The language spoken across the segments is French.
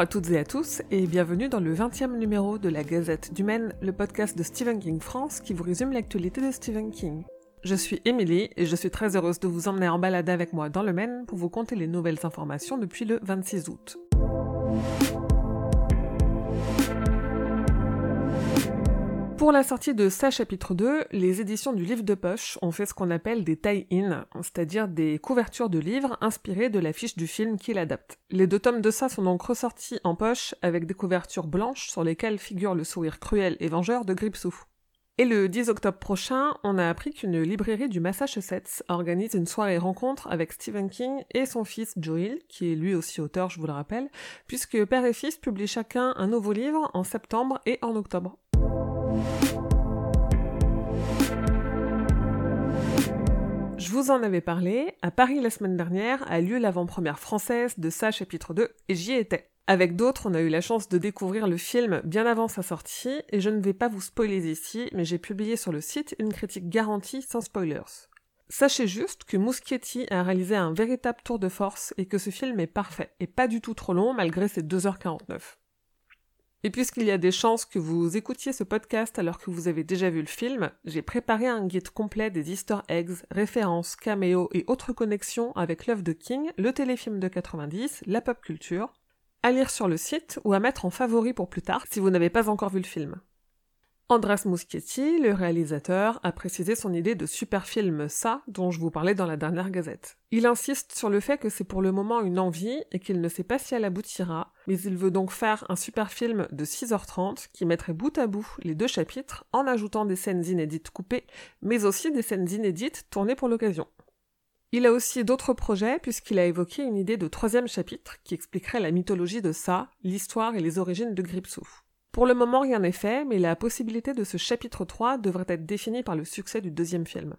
Bonjour à toutes et à tous et bienvenue dans le 20e numéro de la Gazette du Maine, le podcast de Stephen King France qui vous résume l'actualité de Stephen King. Je suis Émilie et je suis très heureuse de vous emmener en balade avec moi dans le Maine pour vous conter les nouvelles informations depuis le 26 août. Pour la sortie de sa chapitre 2, les éditions du livre de poche ont fait ce qu'on appelle des tie-in, c'est-à-dire des couvertures de livres inspirées de l'affiche du film qu'il adapte. Les deux tomes de ça sont donc ressortis en poche avec des couvertures blanches sur lesquelles figure le sourire cruel et vengeur de Gripsou. Et le 10 octobre prochain, on a appris qu'une librairie du Massachusetts organise une soirée rencontre avec Stephen King et son fils Joel, qui est lui aussi auteur, je vous le rappelle, puisque père et fils publient chacun un nouveau livre en septembre et en octobre. Je vous en avais parlé, à Paris la semaine dernière a lieu l'avant-première française de sa chapitre 2 et j'y étais. Avec d'autres, on a eu la chance de découvrir le film bien avant sa sortie et je ne vais pas vous spoiler ici, mais j'ai publié sur le site une critique garantie sans spoilers. Sachez juste que Muschietti a réalisé un véritable tour de force et que ce film est parfait et pas du tout trop long malgré ses 2h49. Et puisqu'il y a des chances que vous écoutiez ce podcast alors que vous avez déjà vu le film, j'ai préparé un guide complet des easter eggs, références, caméos et autres connexions avec l'œuvre de King, le téléfilm de 90, la pop culture, à lire sur le site ou à mettre en favori pour plus tard si vous n'avez pas encore vu le film. Andras Muschietti, le réalisateur, a précisé son idée de super film Ça, dont je vous parlais dans la dernière gazette. Il insiste sur le fait que c'est pour le moment une envie et qu'il ne sait pas si elle aboutira, mais il veut donc faire un super film de 6h30 qui mettrait bout à bout les deux chapitres en ajoutant des scènes inédites coupées, mais aussi des scènes inédites tournées pour l'occasion. Il a aussi d'autres projets puisqu'il a évoqué une idée de troisième chapitre qui expliquerait la mythologie de Ça, l'histoire et les origines de Gripsou. Pour le moment, rien n'est fait, mais la possibilité de ce chapitre 3 devrait être définie par le succès du deuxième film.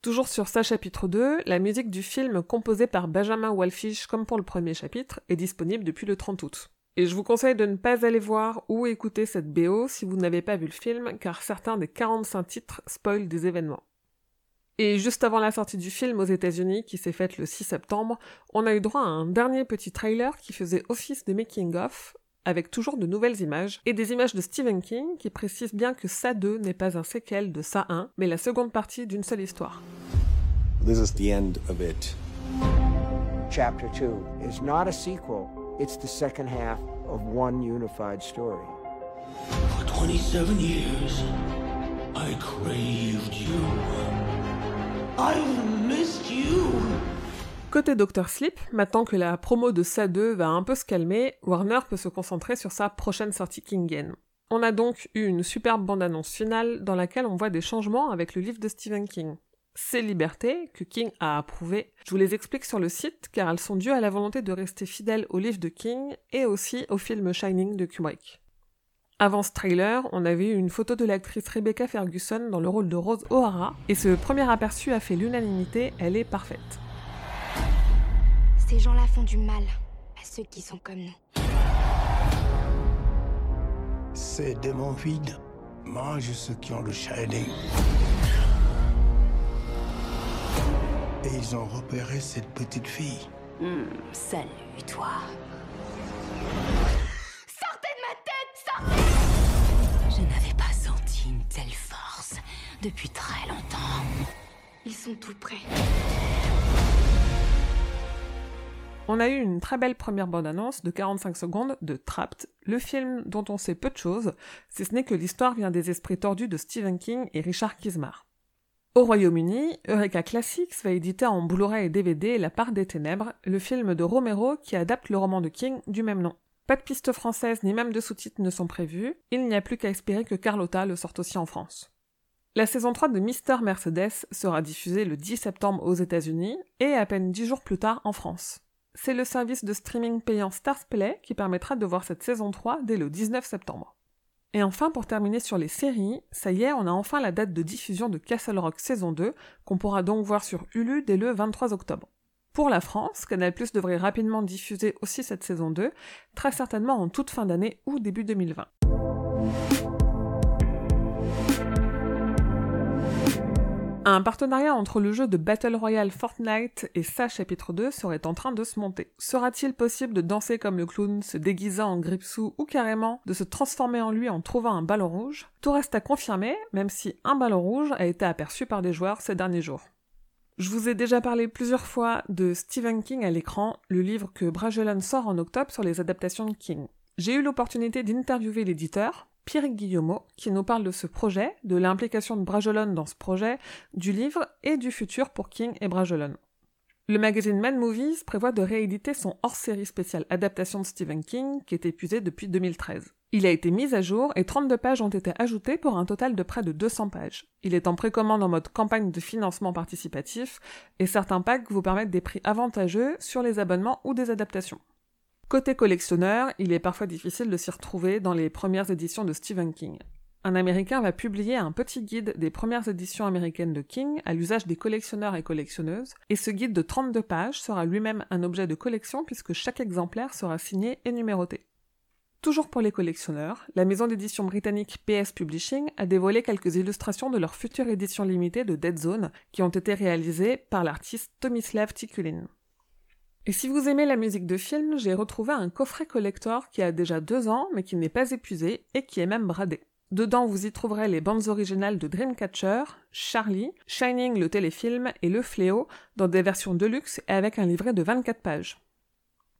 Toujours sur sa chapitre 2, la musique du film composée par Benjamin Wallfish comme pour le premier chapitre est disponible depuis le 30 août. Et je vous conseille de ne pas aller voir ou écouter cette BO si vous n'avez pas vu le film, car certains des 45 titres spoilent des événements. Et juste avant la sortie du film aux États-Unis, qui s'est faite le 6 septembre, on a eu droit à un dernier petit trailer qui faisait office de making-of, avec toujours de nouvelles images, et des images de Stephen King qui précisent bien que Ça 2 n'est pas un séquel de Ça 1, mais la seconde partie d'une seule histoire. This is the end of it. Chapter 2 is not a sequel, it's the second half of one unified story. For 27 years, I craved you. You. Côté Dr. Sleep, maintenant que la promo de SA 2 va un peu se calmer, Warner peut se concentrer sur sa prochaine sortie Kingian. On a donc eu une superbe bande-annonce finale dans laquelle on voit des changements avec le livre de Stephen King. Ces libertés, que King a approuvées, je vous les explique sur le site car elles sont dues à la volonté de rester fidèle au livre de King et aussi au film Shining de Kubrick. Avant ce trailer, on avait eu une photo de l'actrice Rebecca Ferguson dans le rôle de Rose O'Hara, et ce premier aperçu a fait l'unanimité, elle est parfaite. Ces gens-là font du mal à ceux qui sont comme nous. Ces démons vides mangent ceux qui ont le Shining. Et ils ont repéré cette petite fille. Salut, toi. Sortez de ma tête Sortez Je n'avais pas senti une telle force depuis très longtemps. Ils sont tout prêts. On a eu une très belle première bande-annonce de 45 secondes de Trapped, le film dont on sait peu de choses, si ce n'est que l'histoire vient des esprits tordus de Stephen King et Richard Kismar. Au Royaume-Uni, Eureka Classics va éditer en Blu-ray et DVD La part des ténèbres, le film de Romero qui adapte le roman de King du même nom. Pas de piste française ni même de sous-titres ne sont prévus, il n'y a plus qu'à espérer que Carlotta le sorte aussi en France. La saison 3 de Mister Mercedes sera diffusée le 10 septembre aux États-Unis et à peine 10 jours plus tard en France c'est le service de streaming payant Starsplay qui permettra de voir cette saison 3 dès le 19 septembre. Et enfin, pour terminer sur les séries, ça y est, on a enfin la date de diffusion de Castle Rock saison 2, qu'on pourra donc voir sur Hulu dès le 23 octobre. Pour la France, Canal devrait rapidement diffuser aussi cette saison 2, très certainement en toute fin d'année ou début 2020. Un partenariat entre le jeu de Battle Royale Fortnite et sa chapitre 2 serait en train de se monter. Sera-t-il possible de danser comme le clown, se déguisant en Gripsou ou carrément de se transformer en lui en trouvant un ballon rouge? Tout reste à confirmer, même si un ballon rouge a été aperçu par des joueurs ces derniers jours. Je vous ai déjà parlé plusieurs fois de Stephen King à l'écran, le livre que Bragelonne sort en octobre sur les adaptations de King. J'ai eu l'opportunité d'interviewer l'éditeur, Pierre Guillemot, qui nous parle de ce projet, de l'implication de Bragelonne dans ce projet, du livre et du futur pour King et Bragelonne. Le magazine Mad Movies prévoit de rééditer son hors-série spéciale adaptation de Stephen King, qui est épuisé depuis 2013. Il a été mis à jour et 32 pages ont été ajoutées pour un total de près de 200 pages. Il est en précommande en mode campagne de financement participatif et certains packs vous permettent des prix avantageux sur les abonnements ou des adaptations. Côté collectionneur, il est parfois difficile de s'y retrouver dans les premières éditions de Stephen King. Un Américain va publier un petit guide des premières éditions américaines de King à l'usage des collectionneurs et collectionneuses, et ce guide de 32 pages sera lui-même un objet de collection puisque chaque exemplaire sera signé et numéroté. Toujours pour les collectionneurs, la maison d'édition britannique PS Publishing a dévoilé quelques illustrations de leur future édition limitée de Dead Zone qui ont été réalisées par l'artiste Tomislav Tikulin. Et si vous aimez la musique de film, j'ai retrouvé un coffret collector qui a déjà deux ans, mais qui n'est pas épuisé et qui est même bradé. Dedans, vous y trouverez les bandes originales de Dreamcatcher, Charlie, Shining le téléfilm et Le Fléau dans des versions deluxe et avec un livret de 24 pages.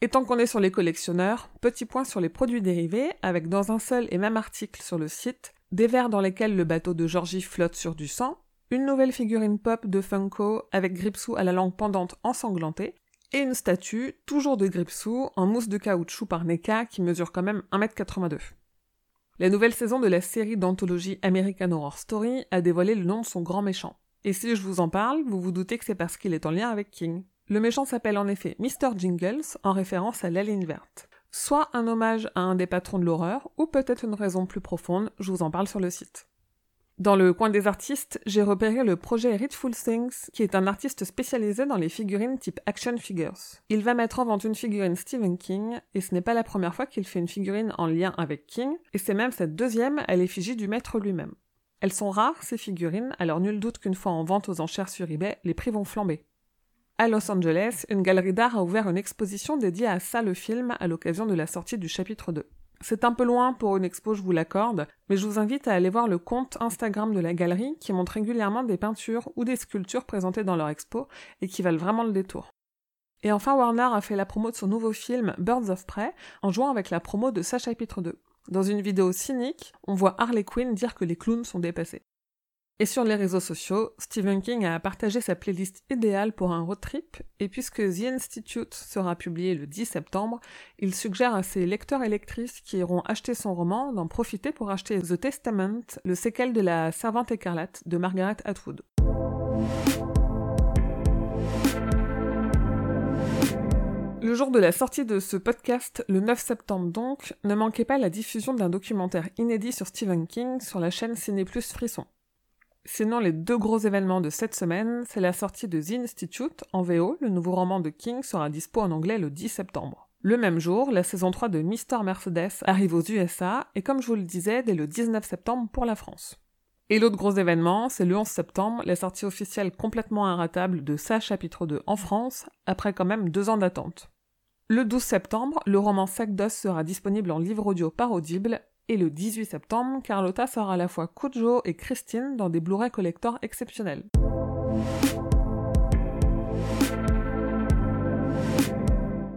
Et tant qu'on est sur les collectionneurs, petit point sur les produits dérivés, avec dans un seul et même article sur le site, des verres dans lesquels le bateau de Georgie flotte sur du sang, une nouvelle figurine pop de Funko avec Gripsou à la langue pendante ensanglantée, et une statue, toujours de Gripsou, en mousse de caoutchouc par NECA qui mesure quand même 1m82. La nouvelle saison de la série d'anthologie American Horror Story a dévoilé le nom de son grand méchant. Et si je vous en parle, vous vous doutez que c'est parce qu'il est en lien avec King. Le méchant s'appelle en effet Mr. Jingles, en référence à la ligne verte. Soit un hommage à un des patrons de l'horreur, ou peut-être une raison plus profonde, je vous en parle sur le site. Dans le coin des artistes, j'ai repéré le projet Readful Things, qui est un artiste spécialisé dans les figurines type action figures. Il va mettre en vente une figurine Stephen King, et ce n'est pas la première fois qu'il fait une figurine en lien avec King, et c'est même cette deuxième à l'effigie du maître lui-même. Elles sont rares, ces figurines, alors nul doute qu'une fois en vente aux enchères sur eBay, les prix vont flamber. À Los Angeles, une galerie d'art a ouvert une exposition dédiée à ça le film à l'occasion de la sortie du chapitre 2. C'est un peu loin pour une expo, je vous l'accorde, mais je vous invite à aller voir le compte Instagram de la galerie qui montre régulièrement des peintures ou des sculptures présentées dans leur expo et qui valent vraiment le détour. Et enfin, Warner a fait la promo de son nouveau film Birds of Prey en jouant avec la promo de sa chapitre 2. Dans une vidéo cynique, on voit Harley Quinn dire que les clowns sont dépassés. Et sur les réseaux sociaux, Stephen King a partagé sa playlist idéale pour un road trip, et puisque The Institute sera publié le 10 septembre, il suggère à ses lecteurs et lectrices qui iront acheter son roman d'en profiter pour acheter The Testament, le séquel de la Servante écarlate de Margaret Atwood. Le jour de la sortie de ce podcast, le 9 septembre donc, ne manquez pas la diffusion d'un documentaire inédit sur Stephen King sur la chaîne Ciné Plus Frisson. Sinon, les deux gros événements de cette semaine, c'est la sortie de The Institute en VO, le nouveau roman de King sera dispo en anglais le 10 septembre. Le même jour, la saison 3 de Mr. Mercedes arrive aux USA, et comme je vous le disais, dès le 19 septembre pour la France. Et l'autre gros événement, c'est le 11 septembre, la sortie officielle complètement inratable de sa chapitre 2 en France, après quand même deux ans d'attente. Le 12 septembre, le roman Sac d'os sera disponible en livre audio par Audible, et le 18 septembre, Carlotta sort à la fois Kujo et Christine dans des Blu-ray collector exceptionnels.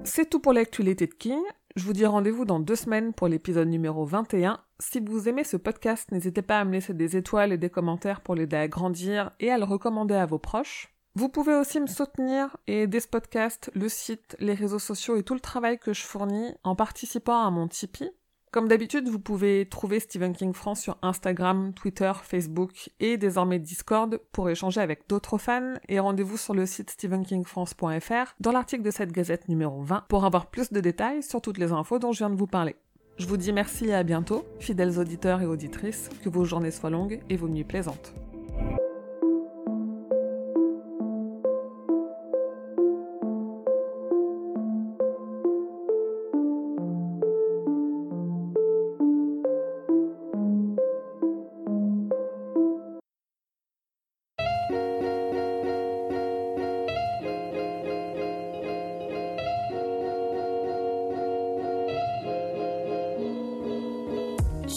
C'est tout pour l'actualité de King. Je vous dis rendez-vous dans deux semaines pour l'épisode numéro 21. Si vous aimez ce podcast, n'hésitez pas à me laisser des étoiles et des commentaires pour l'aider à grandir et à le recommander à vos proches. Vous pouvez aussi me soutenir et aider ce podcast, le site, les réseaux sociaux et tout le travail que je fournis en participant à mon Tipeee. Comme d'habitude, vous pouvez trouver Stephen King France sur Instagram, Twitter, Facebook et désormais Discord pour échanger avec d'autres fans et rendez-vous sur le site stephenkingfrance.fr dans l'article de cette gazette numéro 20 pour avoir plus de détails sur toutes les infos dont je viens de vous parler. Je vous dis merci et à bientôt, fidèles auditeurs et auditrices, que vos journées soient longues et vos nuits plaisantes.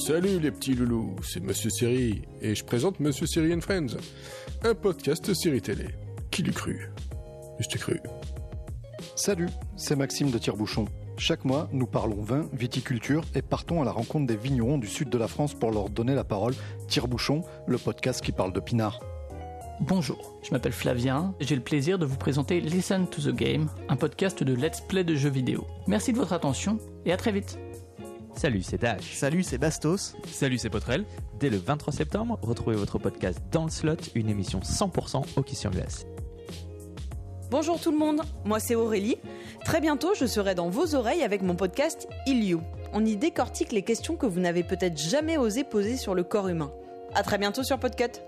Salut les petits loulous, c'est Monsieur Siri, et je présente Monsieur Siri and Friends, un podcast série télé. Qui l'eût cru Je t'ai cru. Salut, c'est Maxime de Tire-Bouchon. Chaque mois, nous parlons vin, viticulture et partons à la rencontre des vignerons du sud de la France pour leur donner la parole. Tire-Bouchon, le podcast qui parle de pinard. Bonjour, je m'appelle Flavien et j'ai le plaisir de vous présenter Listen to the Game, un podcast de let's play de jeux vidéo. Merci de votre attention et à très vite. Salut, c'est Dash. Salut, c'est Bastos. Salut, c'est Potrel. Dès le 23 septembre, retrouvez votre podcast Dans le Slot, une émission 100% hockey sur glace. Bonjour tout le monde, moi c'est Aurélie. Très bientôt, je serai dans vos oreilles avec mon podcast Il You. On y décortique les questions que vous n'avez peut-être jamais osé poser sur le corps humain. À très bientôt sur Podcut.